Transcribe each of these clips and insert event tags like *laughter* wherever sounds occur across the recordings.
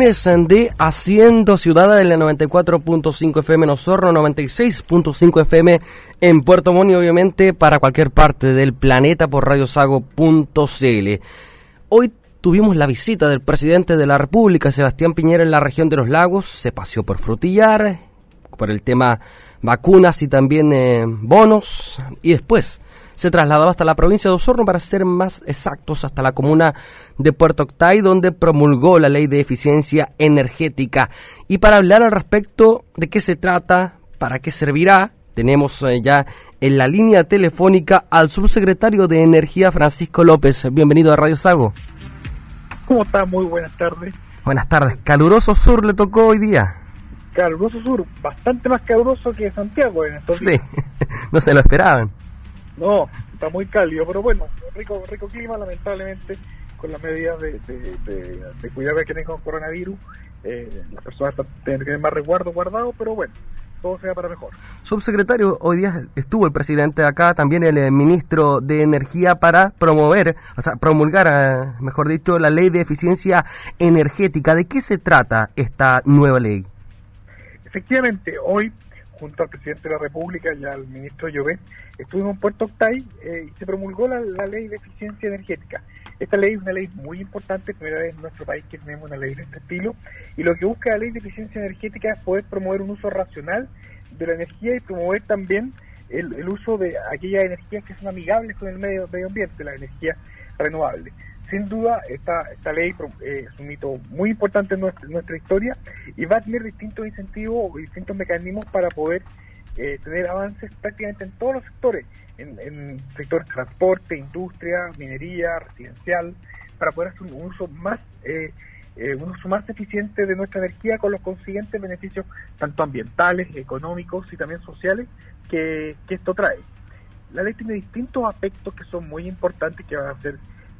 de Haciendo Ciudad en la 94.5 FM en Osorno, 96.5 FM en Puerto Montt y obviamente para cualquier parte del planeta por radiosago.cl. Hoy tuvimos la visita del presidente de la República, Sebastián Piñera, en la región de los lagos. Se paseó por Frutillar, por el tema vacunas y también eh, bonos. Y después se trasladó hasta la provincia de Osorno, para ser más exactos, hasta la comuna de Puerto Octay, donde promulgó la ley de eficiencia energética. Y para hablar al respecto de qué se trata, para qué servirá, tenemos eh, ya en la línea telefónica al subsecretario de Energía, Francisco López. Bienvenido a Radio Sago. ¿Cómo está? Muy buenas tardes. Buenas tardes. Caluroso sur le tocó hoy día. Caluroso sur, bastante más caluroso que Santiago en estos Sí, *laughs* no se lo esperaban. No, está muy cálido, pero bueno, rico, rico clima, lamentablemente, con las medidas de, de, cuidado que tienen con coronavirus. Eh, las personas tienen que tener más resguardo guardado, pero bueno, todo sea para mejor. Subsecretario, hoy día estuvo el presidente acá, también el eh, ministro de Energía para promover, o sea, promulgar, eh, mejor dicho, la ley de eficiencia energética. ¿De qué se trata esta nueva ley? Efectivamente, hoy junto al presidente de la República y al ministro Llobet, estuvimos en Puerto Octay eh, y se promulgó la, ley de eficiencia energética. Esta ley es una ley muy importante, primera vez en nuestro país que tenemos una ley de este estilo, y lo que busca la ley de eficiencia energética es poder promover un uso racional de la energía y promover también el, uso de aquellas energías que son amigables con el medio, medio ambiente, la energía renovable sin duda esta, esta ley eh, es un hito muy importante en nuestra, historia y va a tener distintos incentivos o distintos mecanismos para poder eh, tener avances prácticamente en todos los sectores, en, en sector transporte, industria, minería, residencial, para poder hacer un uso más eh, un uso más eficiente de nuestra energía con los consiguientes beneficios tanto ambientales, económicos y también sociales que, que esto trae. La ley tiene distintos aspectos que son muy importantes que van a ser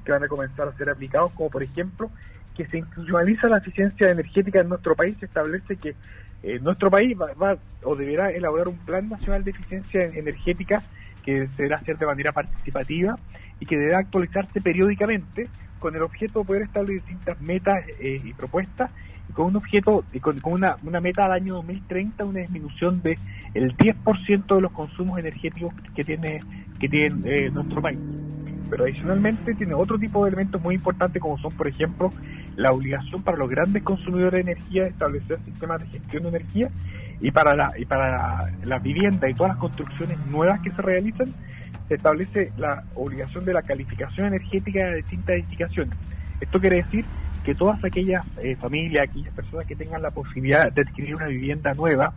que van a comenzar a ser aplicados, como por ejemplo que se institucionaliza la eficiencia energética en nuestro país, se establece que eh, nuestro país va, o deberá elaborar un plan nacional de eficiencia energética que se deberá hacer de manera participativa y que deberá actualizarse periódicamente con el objeto de poder establecer distintas metas eh, y propuestas y con un objeto y con, una, meta al año 2030 una disminución de el 10% de los consumos energéticos que tiene que tiene eh, nuestro país pero adicionalmente tiene otro tipo de elementos muy importantes como son, por ejemplo, la obligación para los grandes consumidores de energía de establecer sistemas de gestión de energía y para la y para la vivienda y todas las construcciones nuevas que se realizan se establece la obligación de la calificación energética de distintas edificaciones. Esto quiere decir que todas aquellas eh, familias, aquellas personas que tengan la posibilidad de adquirir una vivienda nueva,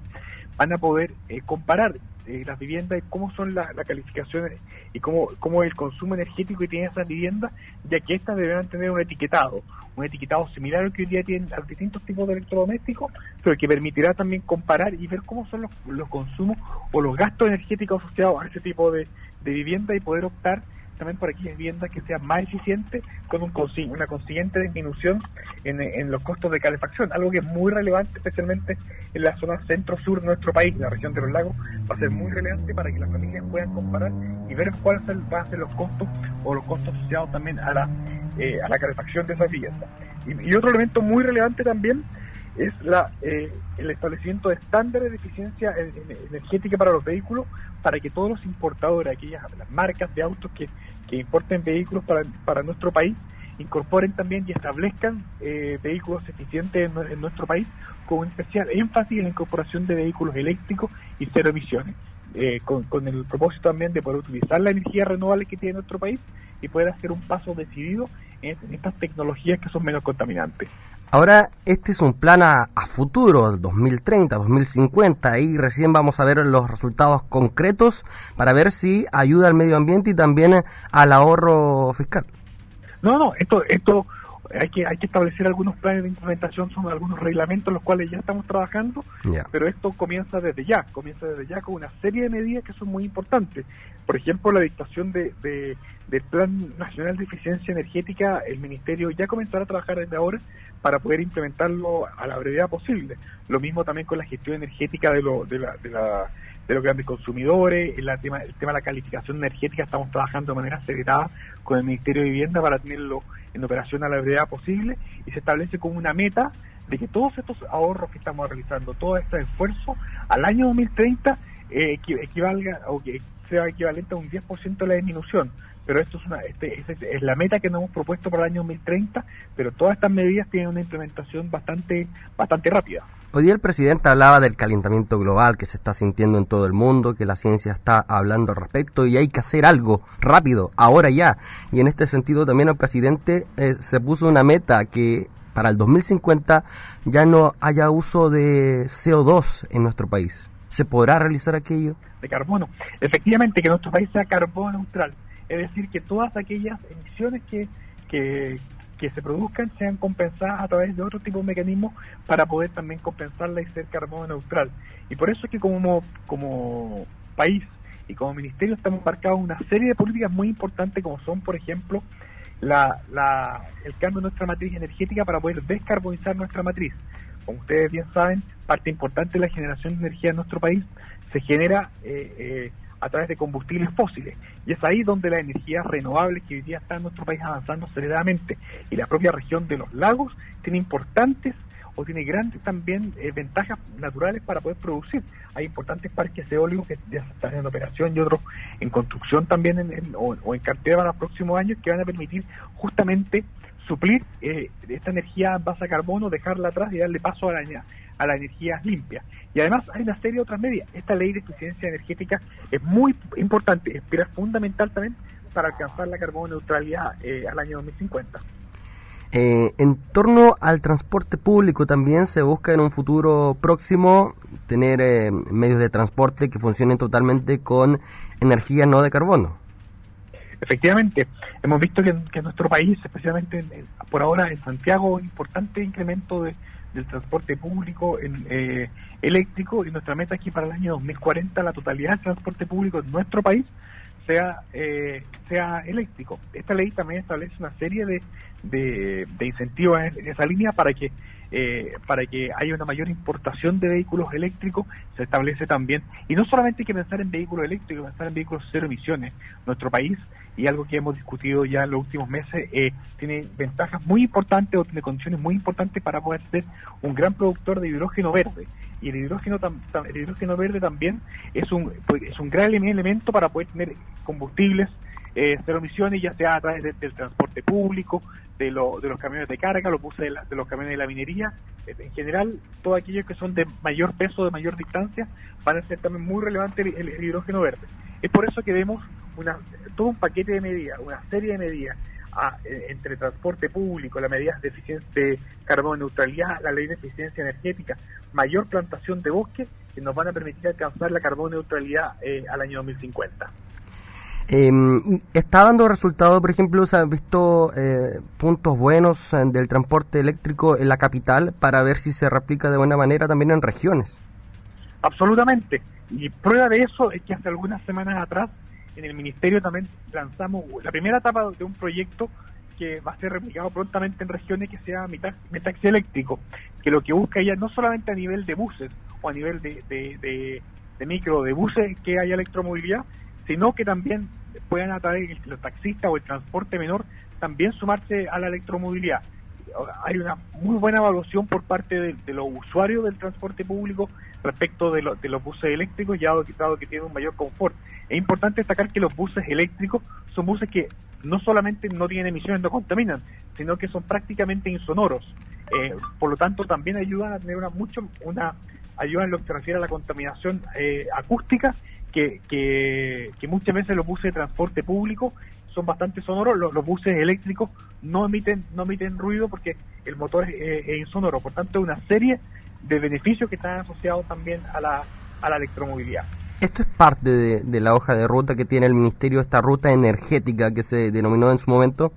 van a poder eh, comparar eh, las viviendas y cómo son las calificaciones y cómo, cómo el consumo energético que tienen esas viviendas, ya que estas deberán tener un etiquetado, un etiquetado similar al que hoy día tienen los distintos tipos de electrodomésticos, pero que permitirá también comparar y ver cómo son los, los consumos o los gastos energéticos asociados a ese tipo de, de vivienda y poder optar también por aquellas viviendas que sean más eficientes con un, una consiguiente disminución en, los costos de calefacción, algo que es muy relevante especialmente en la zona centro-sur de nuestro país, la región de los lagos, va a ser muy relevante para que las familias puedan comparar y ver cuáles van a ser los costos o los costos asociados también a la, eh, a la calefacción de esas viviendas. Y, otro elemento muy relevante también es la, eh, el establecimiento de estándares de eficiencia energética para los vehículos para que todos los importadores, aquellas las marcas de autos que, que importen vehículos para, para nuestro país, incorporen también y establezcan eh, vehículos eficientes en, nuestro país, con un especial énfasis en la incorporación de vehículos eléctricos y cero emisiones, eh, con, con, el propósito también de poder utilizar la energía renovable que tiene nuestro país y poder hacer un paso decidido en estas tecnologías que son menos contaminantes. Ahora, este es un plan a, futuro, 2030, 2050, y recién vamos a ver los resultados concretos para ver si ayuda al medio ambiente y también al ahorro fiscal. No, no, esto, esto hay que hay que establecer algunos planes de implementación, son algunos reglamentos los cuales ya estamos trabajando, pero esto comienza desde ya, comienza desde ya con una serie de medidas que son muy importantes. Por ejemplo, la dictación de, del Plan Nacional de Eficiencia Energética, el Ministerio ya comenzará a trabajar desde ahora para poder implementarlo a la brevedad posible. Lo mismo también con la gestión energética de, lo, de, la, de, la, de los grandes consumidores, el tema, el tema de la calificación energética, estamos trabajando de manera acelerada con el Ministerio de Vivienda para tenerlo en operación a la brevedad posible y se establece como una meta de que todos estos ahorros que estamos realizando, todo este esfuerzo, al año 2030 eh, equivalga o que sea equivalente a un 10% de la disminución. Pero esto es, una, este, es, la meta que nos hemos propuesto para el año 2030, pero todas estas medidas tienen una implementación bastante, bastante rápida. Hoy día el presidente hablaba del calentamiento global que se está sintiendo en todo el mundo, que la ciencia está hablando al respecto y hay que hacer algo rápido, ahora ya. Y en este sentido también el presidente eh, se puso una meta que para el 2050 ya no haya uso de CO2 en nuestro país. ¿Se podrá realizar aquello? De carbono. Efectivamente, que nuestro país sea carbono neutral. Es decir, que todas aquellas emisiones que, que, se produzcan sean compensadas a través de otro tipo de mecanismos para poder también compensarla y ser carbono neutral. Y por eso es que como, como país y como ministerio estamos marcados una serie de políticas muy importantes como son, por ejemplo, la, la, el cambio de nuestra matriz energética para poder descarbonizar nuestra matriz. Como ustedes bien saben, parte importante de la generación de energía en nuestro país se genera eh, eh, a través de combustibles fósiles. Y es ahí donde la energía renovable que hoy día está en nuestro país avanzando aceleradamente. Y la propia región de los lagos tiene importantes o tiene grandes también eh, ventajas naturales para poder producir. Hay importantes parques eólicos que ya están en operación y otros en construcción también en, o, en cartera para los próximos años que van a permitir justamente suplir eh, esta energía base a carbono, dejarla atrás y darle paso a la, a la energía limpia. Y además hay una serie de otras medidas. Esta ley de eficiencia energética es muy importante, es fundamental también para alcanzar la carbono neutralidad eh, al año 2050. Eh, en torno al transporte público también se busca en un futuro próximo tener eh, medios de transporte que funcionen totalmente con energía no de carbono. Efectivamente, hemos visto que, en nuestro país, especialmente por ahora en Santiago, un importante incremento del transporte público en, eh, eléctrico y nuestra meta es que para el año 2040 la totalidad del transporte público en nuestro país sea, eh, sea eléctrico. Esta ley también establece una serie de, de, incentivos en, esa línea para que eh, para que haya una mayor importación de vehículos eléctricos, se establece también, y no solamente hay que pensar en vehículos eléctricos, pensar en vehículos cero emisiones. Nuestro país, y algo que hemos discutido ya en los últimos meses, eh, tiene ventajas muy importantes o tiene condiciones muy importantes para poder ser un gran productor de hidrógeno verde y el hidrógeno, el hidrógeno verde también es un, pues, es un gran elemento para poder tener combustibles eh, cero emisiones, ya sea a través del transporte público, de, de los camiones de carga, los buses de, de los camiones de la minería. En general, todos aquellos que son de mayor peso, de mayor distancia, van a ser también muy relevantes el, hidrógeno verde. Es por eso que vemos una, todo un paquete de medidas, una serie de medidas eh, entre transporte público, las medidas de eficiencia de carbono neutralidad, la ley de eficiencia energética, mayor plantación de bosques que nos van a permitir alcanzar la carbono neutralidad eh, al año 2050. Em, y está dando resultados, por ejemplo, se han visto eh, puntos buenos del transporte eléctrico en la capital para ver si se replica de buena manera también en regiones. Absolutamente. Y prueba de eso es que hace algunas semanas atrás en el Ministerio también lanzamos la primera etapa de un proyecto que va a ser replicado prontamente en regiones que sea Metaxi eléctrico, que lo que busca ya no solamente a nivel de buses o a nivel de, de, de, micro, de buses que haya electromovilidad, sino que también puedan a través los taxistas o el transporte menor también sumarse a la electromovilidad. Hay una muy buena evaluación por parte de, los usuarios del transporte público respecto de, de los buses eléctricos, ya dado que tienen un mayor confort. Es importante destacar que los buses eléctricos son buses que no solamente no tienen emisiones, no contaminan, sino que son prácticamente insonoros. Eh, por lo tanto, también ayudan a tener una mucho una ayuda en lo que se refiere a la contaminación eh, acústica, que, que, muchas veces los buses de transporte público son bastante sonoros, los, buses eléctricos no emiten no emiten ruido porque el motor es, es insonoro. Por tanto, es una serie de beneficios que están asociados también a la, a la electromovilidad. Esto es parte de, la hoja de ruta que tiene el Ministerio, esta ruta energética que se denominó en su momento.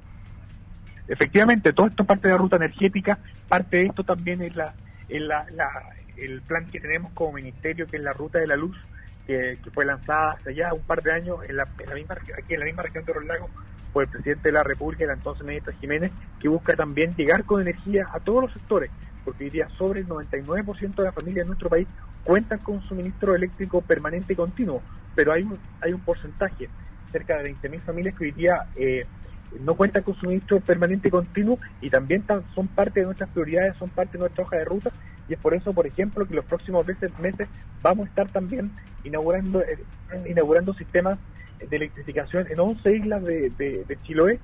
Efectivamente, todo esto es parte de la ruta energética, parte de esto también es la, el plan que tenemos como ministerio, que es la ruta de la luz, que, fue lanzada hace ya un par de años en la, misma, aquí en la misma región de los lagos por el presidente de la República, el entonces ministro Jiménez, que busca también llegar con energía a todos los sectores, porque hoy día sobre el 99% de las familias en nuestro país cuentan con suministro eléctrico permanente y continuo, pero hay un, hay un porcentaje, cerca de 20.000 familias que hoy día eh, no cuentan con suministro permanente y continuo y también son parte de nuestras prioridades, son parte de nuestra hoja de ruta y es por eso, por ejemplo, que los próximos meses, meses vamos a estar también inaugurando, eh, inaugurando sistemas de electrificación en 11 islas de, de, Chiloé,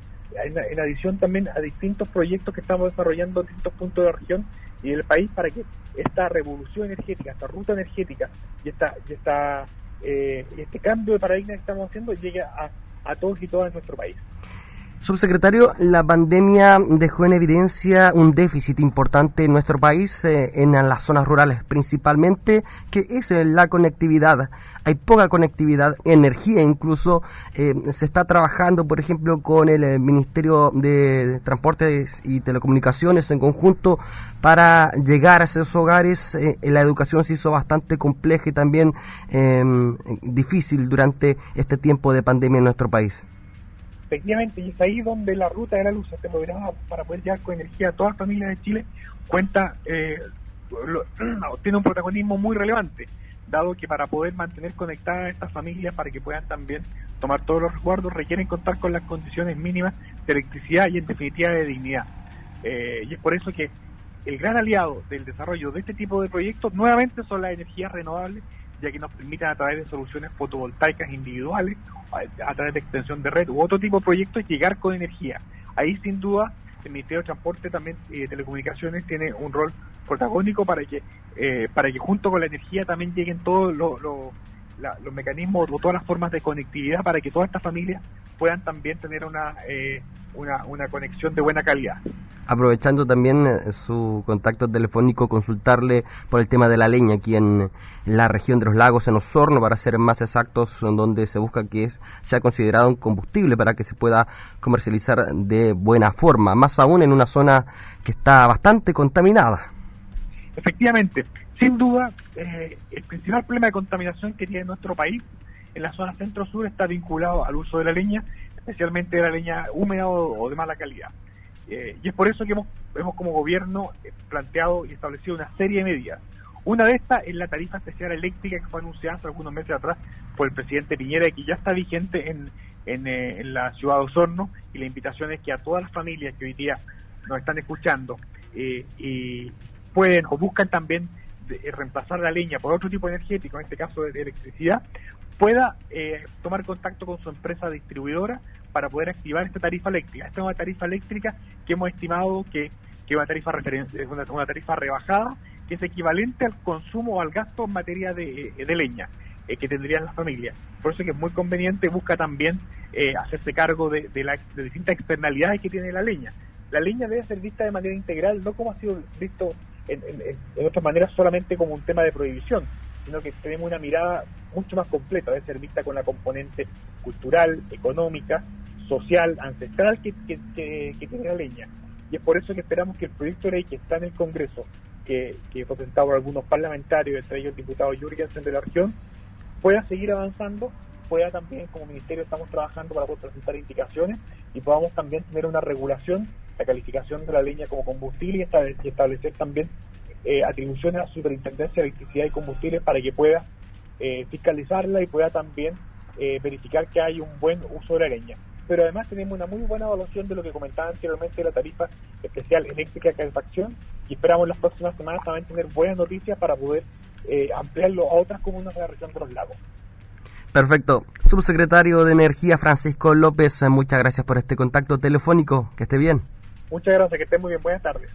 en, adición también a distintos proyectos que estamos desarrollando en distintos puntos de la región y del país para que esta revolución energética, esta ruta energética y esta, y esta eh, este cambio de paradigma que estamos haciendo llegue a, a todos y todas en nuestro país. Subsecretario, la pandemia dejó en evidencia un déficit importante en nuestro país, eh, en las zonas rurales principalmente, que es eh, la conectividad. Hay poca conectividad, energía incluso. Eh, se está trabajando, por ejemplo, con el Ministerio de Transportes y Telecomunicaciones en conjunto para llegar a esos hogares. la educación se hizo bastante compleja y también em, difícil durante este tiempo de pandemia en nuestro país. Efectivamente, y es ahí donde la ruta de la luz, este programa para poder llegar con energía a todas las familias de Chile, cuenta, eh, *clears throat* tiene un protagonismo muy relevante, dado que para poder mantener conectadas estas familias, para que puedan también tomar todos los resguardos, requieren contar con las condiciones mínimas de electricidad y en definitiva de dignidad. Eh, y es por eso que el gran aliado del desarrollo de este tipo de proyectos nuevamente son las energías renovables ya que nos permiten a través de soluciones fotovoltaicas individuales, a, través de extensión de red u otro tipo de proyectos, llegar con energía. Ahí sin duda el Ministerio de Transporte también y eh, Telecomunicaciones tiene un rol protagónico para que eh, para que junto con la energía también lleguen todos los, los mecanismos o todas las formas de conectividad para que todas estas familias puedan también tener una, eh, una, una conexión de buena calidad. Aprovechando también eh, su contacto telefónico, consultarle por el tema de la leña aquí en la región de los lagos, en Osorno, para ser más exactos, donde se busca que sea considerado un combustible para que se pueda comercializar de buena forma, más aún en una zona que está bastante contaminada. Efectivamente, sin duda, eh, el principal problema de contaminación que tiene nuestro país en la zona centro-sur está vinculado al uso de la leña, especialmente de la leña húmeda o, de mala calidad. Eh, y es por eso que hemos, hemos como gobierno eh, planteado y establecido una serie de medidas. Una de estas es la tarifa especial eléctrica que fue anunciada hace algunos meses atrás por el presidente Piñera y que ya está vigente en, en, la ciudad de Osorno y la invitación es que a todas las familias que hoy día nos están escuchando y pueden o buscan también eh, reemplazar la leña por otro tipo energético, en este caso de, electricidad, pueda eh, tomar contacto con su empresa distribuidora para poder activar esta tarifa eléctrica. Esta es una tarifa eléctrica que hemos estimado que, es una tarifa es una, tarifa rebajada, que es equivalente al consumo o al gasto en materia de, eh, leña que tendrían las familias. Por eso es que es muy conveniente, busca también hacerse cargo de, de, de distintas externalidades que tiene la leña. La leña debe ser vista de manera integral, no como ha sido visto en, en, otras maneras solamente como un tema de prohibición, sino que tenemos una mirada mucho más completa, debe ser vista con la componente cultural, económica, social, ancestral que, tiene la leña. Y es por eso que esperamos que el proyecto de ley que está en el Congreso, que, que fue presentado por algunos parlamentarios, entre ellos el diputado Jürgensen de la región, pueda seguir avanzando, pueda también, como ministerio, estamos trabajando para poder presentar indicaciones y podamos también tener una regulación la calificación de la leña como combustible y establecer también eh, atribuciones a la Superintendencia de Electricidad y Combustibles para que pueda eh, fiscalizarla y pueda también eh, verificar que hay un buen uso de la leña. Pero además tenemos una muy buena evaluación de lo que comentaba anteriormente la tarifa especial eléctrica de calefacción y esperamos las próximas semanas también tener buenas noticias para poder ampliarlo a otras comunas de la región de los lagos. Perfecto. Subsecretario de Energía Francisco López, muchas gracias por este contacto telefónico. Que esté bien. Muchas gracias, que estén muy bien. Buenas tardes.